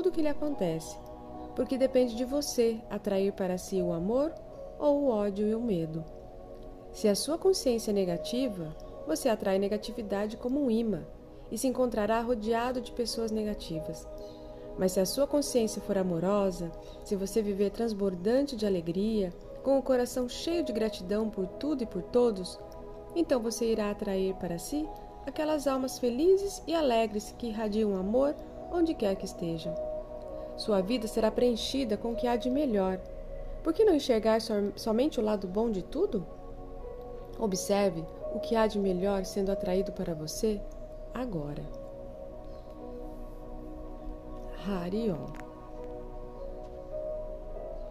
tudo que lhe acontece, porque depende de você atrair para si o amor ou o ódio e o medo. Se a sua consciência é negativa, você atrai negatividade como um imã e se encontrará rodeado de pessoas negativas. Mas se a sua consciência for amorosa, se você viver transbordante de alegria, com o coração cheio de gratidão por tudo e por todos, então você irá atrair para si aquelas almas felizes e alegres que irradiam amor onde quer que estejam. Sua vida será preenchida com o que há de melhor. Por que não enxergar somente o lado bom de tudo? Observe o que há de melhor sendo atraído para você agora. Harion